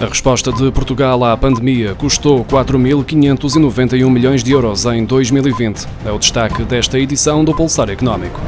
A resposta de Portugal à pandemia custou 4.591 milhões de euros em 2020. É o destaque desta edição do Pulsar Económico.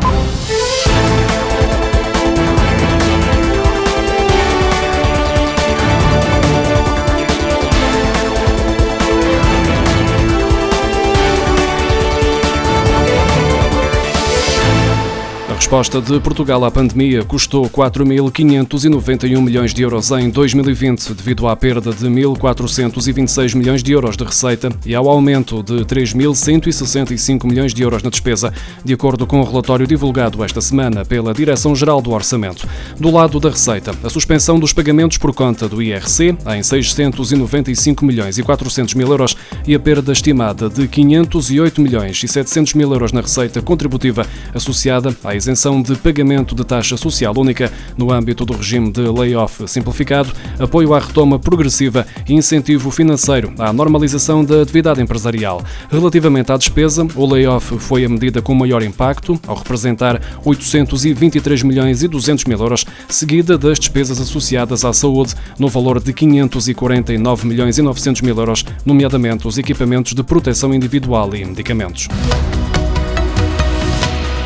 Resposta de Portugal à pandemia custou 4.591 milhões de euros em 2020, devido à perda de 1.426 milhões de euros de receita e ao aumento de 3.165 milhões de euros na despesa, de acordo com o relatório divulgado esta semana pela Direção-Geral do Orçamento. Do lado da receita, a suspensão dos pagamentos por conta do IRC em 695 milhões e 400 mil euros e a perda estimada de 508 milhões e 700 mil euros na receita contributiva associada à isenção de pagamento de taxa social única no âmbito do regime de layoff simplificado, apoio à retoma progressiva e incentivo financeiro à normalização da atividade empresarial. Relativamente à despesa, o layoff foi a medida com maior impacto, ao representar 823 milhões e 200 mil euros, seguida das despesas associadas à saúde, no valor de 549 milhões e 900 mil euros, nomeadamente os equipamentos de proteção individual e medicamentos.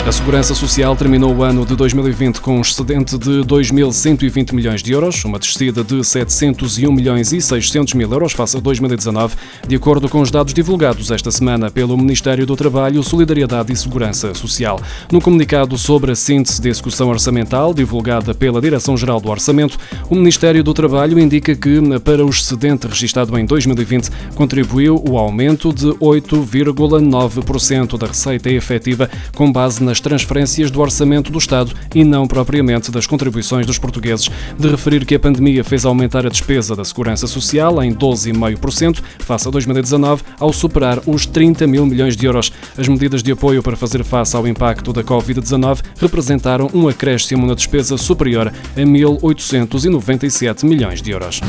A Segurança Social terminou o ano de 2020 com um excedente de 2.120 milhões de euros, uma descida de 701 milhões e 600 mil euros face a 2019, de acordo com os dados divulgados esta semana pelo Ministério do Trabalho, Solidariedade e Segurança Social. No comunicado sobre a síntese de execução orçamental, divulgada pela Direção-Geral do Orçamento, o Ministério do Trabalho indica que, para o excedente registado em 2020, contribuiu o aumento de 8,9% da receita efetiva com base na nas transferências do orçamento do Estado e não propriamente das contribuições dos portugueses. De referir que a pandemia fez aumentar a despesa da Segurança Social em 12,5% face a 2019, ao superar os 30 mil milhões de euros. As medidas de apoio para fazer face ao impacto da Covid-19 representaram um acréscimo na despesa superior a 1.897 milhões de euros.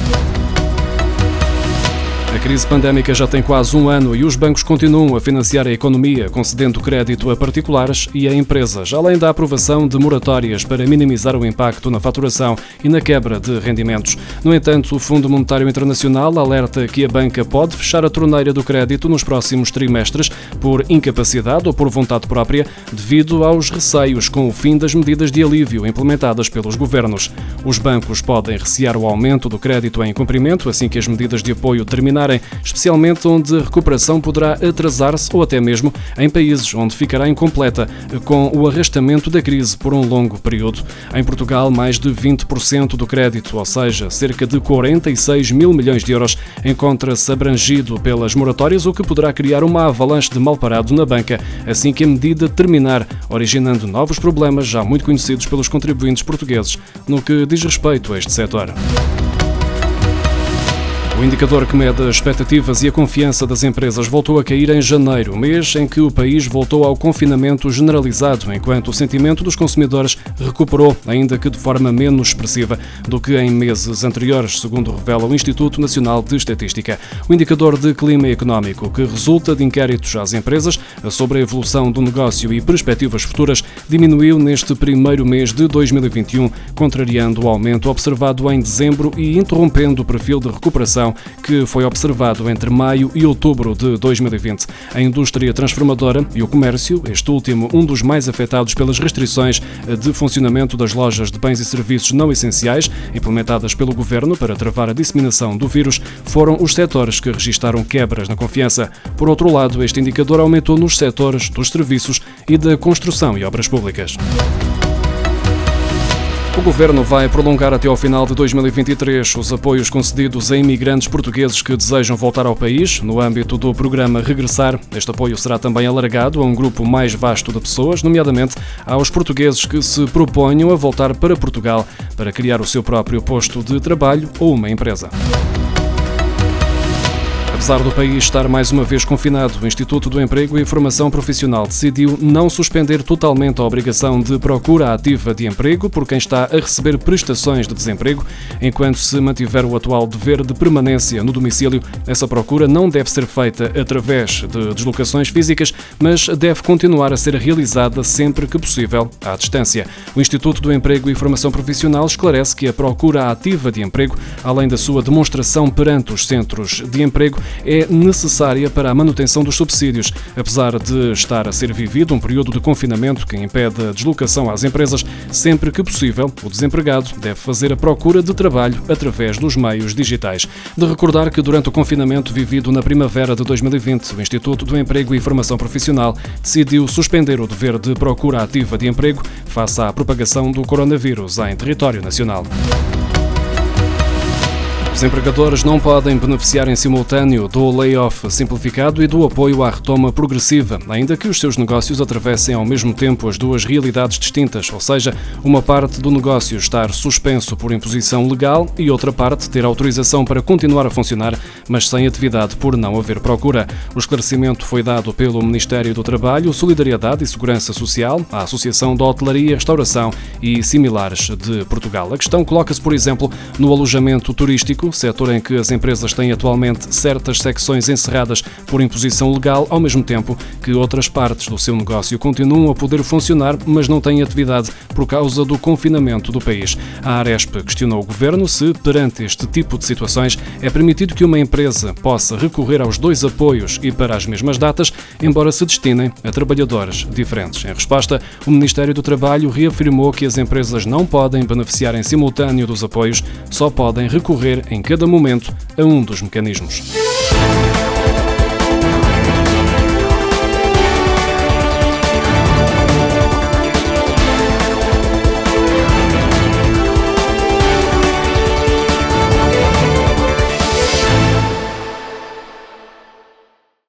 A crise pandémica já tem quase um ano e os bancos continuam a financiar a economia, concedendo crédito a particulares e a empresas, além da aprovação de moratórias para minimizar o impacto na faturação e na quebra de rendimentos. No entanto, o Fundo Monetário Internacional alerta que a banca pode fechar a torneira do crédito nos próximos trimestres por incapacidade ou por vontade própria, devido aos receios com o fim das medidas de alívio implementadas pelos governos. Os bancos podem recear o aumento do crédito em cumprimento assim que as medidas de apoio terminarem especialmente onde a recuperação poderá atrasar-se ou até mesmo em países onde ficará incompleta com o arrastamento da crise por um longo período. Em Portugal, mais de 20% do crédito, ou seja, cerca de 46 mil milhões de euros, encontra-se abrangido pelas moratórias, o que poderá criar uma avalanche de mal parado na banca assim que a medida terminar, originando novos problemas já muito conhecidos pelos contribuintes portugueses no que diz respeito a este setor. O indicador que mede as expectativas e a confiança das empresas voltou a cair em janeiro, mês em que o país voltou ao confinamento generalizado, enquanto o sentimento dos consumidores recuperou, ainda que de forma menos expressiva do que em meses anteriores, segundo revela o Instituto Nacional de Estatística. O indicador de clima económico, que resulta de inquéritos às empresas sobre a evolução do negócio e perspectivas futuras, diminuiu neste primeiro mês de 2021, contrariando o aumento observado em dezembro e interrompendo o perfil de recuperação que foi observado entre maio e outubro de 2020. A indústria transformadora e o comércio, este último um dos mais afetados pelas restrições de funcionamento das lojas de bens e serviços não essenciais, implementadas pelo governo para travar a disseminação do vírus, foram os setores que registaram quebras na confiança. Por outro lado, este indicador aumentou nos setores dos serviços e da construção e obras públicas. O governo vai prolongar até ao final de 2023 os apoios concedidos a imigrantes portugueses que desejam voltar ao país, no âmbito do programa Regressar. Este apoio será também alargado a um grupo mais vasto de pessoas, nomeadamente aos portugueses que se proponham a voltar para Portugal para criar o seu próprio posto de trabalho ou uma empresa. Apesar do país estar mais uma vez confinado, o Instituto do Emprego e Formação Profissional decidiu não suspender totalmente a obrigação de procura ativa de emprego por quem está a receber prestações de desemprego, enquanto se mantiver o atual dever de permanência no domicílio. Essa procura não deve ser feita através de deslocações físicas, mas deve continuar a ser realizada sempre que possível à distância. O Instituto do Emprego e Formação Profissional esclarece que a procura ativa de emprego, além da sua demonstração perante os centros de emprego, é necessária para a manutenção dos subsídios. Apesar de estar a ser vivido um período de confinamento que impede a deslocação às empresas, sempre que possível, o desempregado deve fazer a procura de trabalho através dos meios digitais. De recordar que durante o confinamento vivido na primavera de 2020, o Instituto do Emprego e Formação Profissional decidiu suspender o dever de procura ativa de emprego face à propagação do coronavírus em território nacional. Os empregadores não podem beneficiar em simultâneo do layoff simplificado e do apoio à retoma progressiva, ainda que os seus negócios atravessem ao mesmo tempo as duas realidades distintas, ou seja, uma parte do negócio estar suspenso por imposição legal e outra parte ter autorização para continuar a funcionar, mas sem atividade por não haver procura. O esclarecimento foi dado pelo Ministério do Trabalho, Solidariedade e Segurança Social, a Associação da Hotelaria, Restauração e similares de Portugal. A questão coloca-se, por exemplo, no alojamento turístico setor em que as empresas têm atualmente certas secções encerradas por imposição legal, ao mesmo tempo que outras partes do seu negócio continuam a poder funcionar, mas não têm atividade por causa do confinamento do país. A Aresp questionou o governo se, perante este tipo de situações, é permitido que uma empresa possa recorrer aos dois apoios e para as mesmas datas, embora se destinem a trabalhadores diferentes. Em resposta, o Ministério do Trabalho reafirmou que as empresas não podem beneficiar em simultâneo dos apoios, só podem recorrer em cada momento a um dos mecanismos.